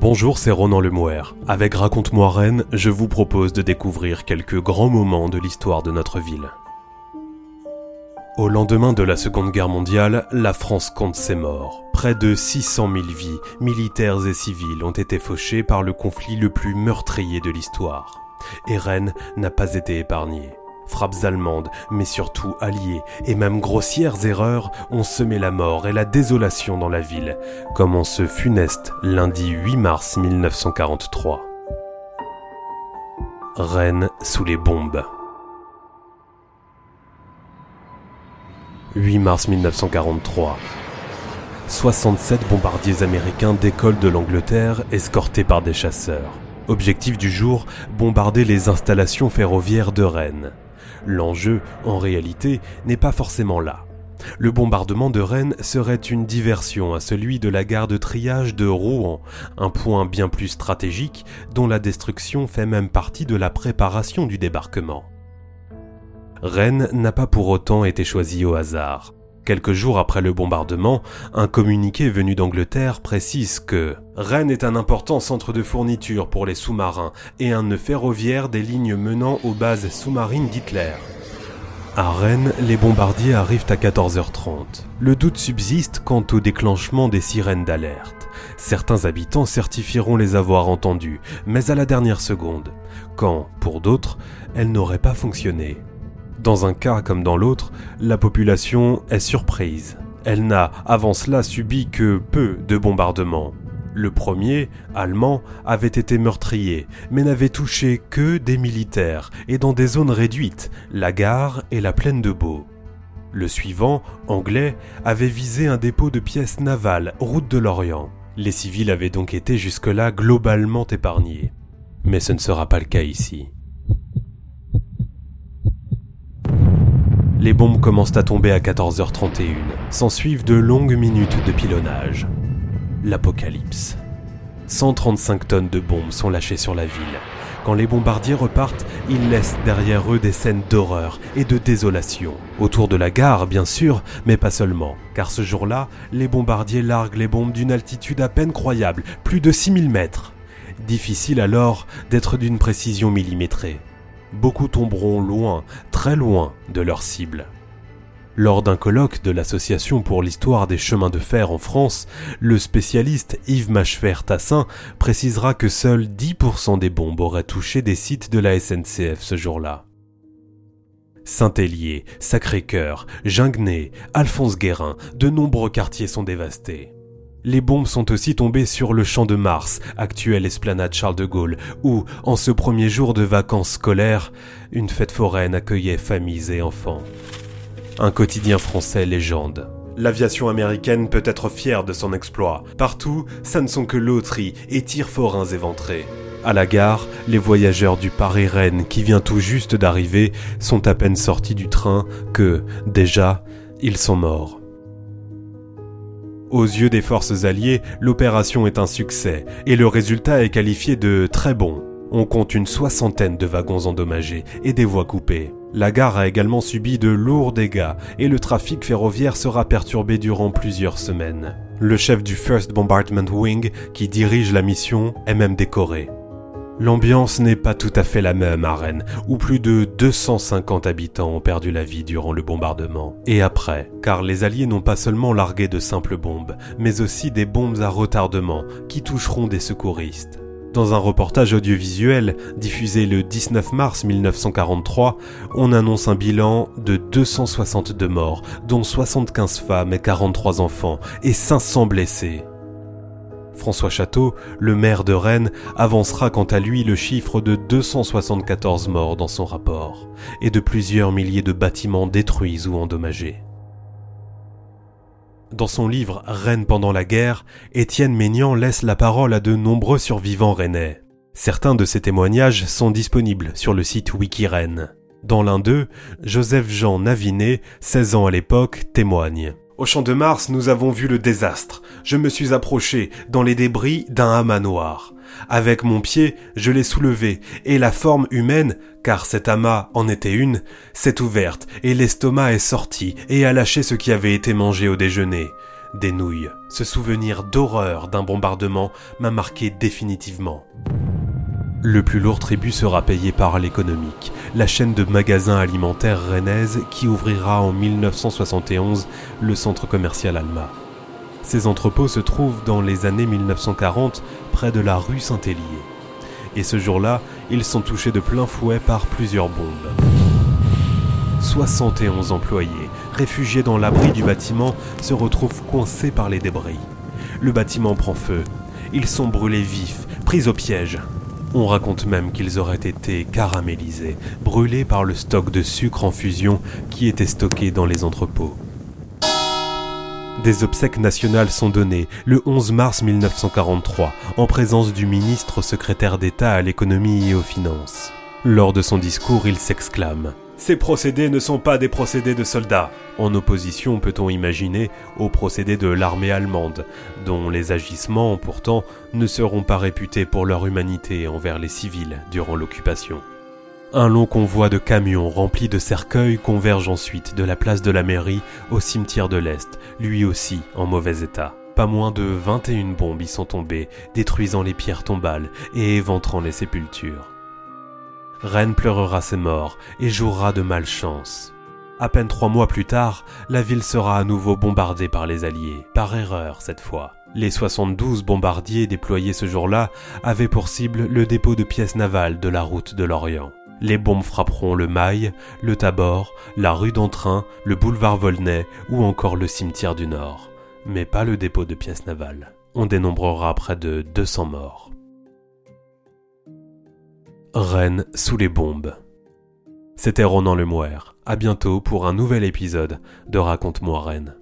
Bonjour, c'est Ronan Lemouer. Avec Raconte-moi Rennes, je vous propose de découvrir quelques grands moments de l'histoire de notre ville. Au lendemain de la Seconde Guerre mondiale, la France compte ses morts. Près de 600 000 vies, militaires et civiles, ont été fauchées par le conflit le plus meurtrier de l'histoire. Et Rennes n'a pas été épargnée frappes allemandes, mais surtout alliées, et même grossières erreurs ont semé la mort et la désolation dans la ville, comme en ce funeste lundi 8 mars 1943. Rennes sous les bombes. 8 mars 1943. 67 bombardiers américains décollent de l'Angleterre escortés par des chasseurs. Objectif du jour, bombarder les installations ferroviaires de Rennes. L'enjeu, en réalité, n'est pas forcément là. Le bombardement de Rennes serait une diversion à celui de la gare de triage de Rouen, un point bien plus stratégique dont la destruction fait même partie de la préparation du débarquement. Rennes n'a pas pour autant été choisi au hasard. Quelques jours après le bombardement, un communiqué venu d'Angleterre précise que Rennes est un important centre de fourniture pour les sous-marins et un nœud ferroviaire des lignes menant aux bases sous-marines d'Hitler. À Rennes, les bombardiers arrivent à 14h30. Le doute subsiste quant au déclenchement des sirènes d'alerte. Certains habitants certifieront les avoir entendues, mais à la dernière seconde, quand, pour d'autres, elles n'auraient pas fonctionné. Dans un cas comme dans l'autre, la population est surprise. Elle n'a avant cela subi que peu de bombardements. Le premier, allemand, avait été meurtrier, mais n'avait touché que des militaires et dans des zones réduites, la gare et la plaine de Beau. Le suivant, anglais, avait visé un dépôt de pièces navales, route de l'Orient. Les civils avaient donc été jusque-là globalement épargnés. Mais ce ne sera pas le cas ici. Les bombes commencent à tomber à 14h31. S'ensuivent de longues minutes de pilonnage. L'apocalypse. 135 tonnes de bombes sont lâchées sur la ville. Quand les bombardiers repartent, ils laissent derrière eux des scènes d'horreur et de désolation. Autour de la gare, bien sûr, mais pas seulement. Car ce jour-là, les bombardiers larguent les bombes d'une altitude à peine croyable, plus de 6000 mètres. Difficile alors d'être d'une précision millimétrée beaucoup tomberont loin, très loin de leur cible. Lors d'un colloque de l'Association pour l'histoire des chemins de fer en France, le spécialiste Yves Machefer-Tassin précisera que seuls 10% des bombes auraient touché des sites de la SNCF ce jour-là. Saint-Hélier, Sacré-Cœur, Ginguené, Alphonse Guérin, de nombreux quartiers sont dévastés. Les bombes sont aussi tombées sur le champ de Mars, actuelle esplanade Charles de Gaulle, où, en ce premier jour de vacances scolaires, une fête foraine accueillait familles et enfants. Un quotidien français légende. L'aviation américaine peut être fière de son exploit. Partout, ça ne sont que loteries et tirs forains éventrés. À la gare, les voyageurs du Paris-Rennes qui vient tout juste d'arriver sont à peine sortis du train que, déjà, ils sont morts. Aux yeux des forces alliées, l'opération est un succès et le résultat est qualifié de très bon. On compte une soixantaine de wagons endommagés et des voies coupées. La gare a également subi de lourds dégâts et le trafic ferroviaire sera perturbé durant plusieurs semaines. Le chef du First Bombardment Wing, qui dirige la mission, est même décoré. L'ambiance n'est pas tout à fait la même à Rennes, où plus de 250 habitants ont perdu la vie durant le bombardement. Et après, car les Alliés n'ont pas seulement largué de simples bombes, mais aussi des bombes à retardement qui toucheront des secouristes. Dans un reportage audiovisuel diffusé le 19 mars 1943, on annonce un bilan de 262 morts, dont 75 femmes et 43 enfants, et 500 blessés. François Château, le maire de Rennes, avancera quant à lui le chiffre de 274 morts dans son rapport, et de plusieurs milliers de bâtiments détruits ou endommagés. Dans son livre Rennes pendant la guerre, Étienne Maignan laisse la parole à de nombreux survivants rennais. Certains de ces témoignages sont disponibles sur le site WikiRennes. Dans l'un d'eux, Joseph-Jean Navinet, 16 ans à l'époque, témoigne. Au champ de Mars, nous avons vu le désastre. Je me suis approché dans les débris d'un amas noir. Avec mon pied, je l'ai soulevé, et la forme humaine, car cet amas en était une, s'est ouverte, et l'estomac est sorti, et a lâché ce qui avait été mangé au déjeuner. des nouilles. Ce souvenir d'horreur d'un bombardement m'a marqué définitivement. Le plus lourd tribut sera payé par l'économique, la chaîne de magasins alimentaires rennaise qui ouvrira en 1971 le centre commercial Alma. Ces entrepôts se trouvent dans les années 1940 près de la rue Saint-Hélier. Et ce jour-là, ils sont touchés de plein fouet par plusieurs bombes. 71 employés, réfugiés dans l'abri du bâtiment, se retrouvent coincés par les débris. Le bâtiment prend feu. Ils sont brûlés vifs, pris au piège. On raconte même qu'ils auraient été caramélisés, brûlés par le stock de sucre en fusion qui était stocké dans les entrepôts. Des obsèques nationales sont données le 11 mars 1943 en présence du ministre secrétaire d'État à l'économie et aux finances. Lors de son discours, il s'exclame ces procédés ne sont pas des procédés de soldats. En opposition, peut-on imaginer, aux procédés de l'armée allemande, dont les agissements, pourtant, ne seront pas réputés pour leur humanité envers les civils durant l'occupation. Un long convoi de camions remplis de cercueils converge ensuite de la place de la mairie au cimetière de l'Est, lui aussi en mauvais état. Pas moins de 21 bombes y sont tombées, détruisant les pierres tombales et éventrant les sépultures. Rennes pleurera ses morts et jouera de malchance. À peine trois mois plus tard, la ville sera à nouveau bombardée par les Alliés, par erreur cette fois. Les 72 bombardiers déployés ce jour-là avaient pour cible le dépôt de pièces navales de la route de l'Orient. Les bombes frapperont le Mail, le Tabor, la rue d'Entrain, le boulevard Volnay ou encore le cimetière du Nord. Mais pas le dépôt de pièces navales. On dénombrera près de 200 morts. Rennes sous les bombes. C'était Ronan Lemouer. À bientôt pour un nouvel épisode de Raconte-moi Rennes.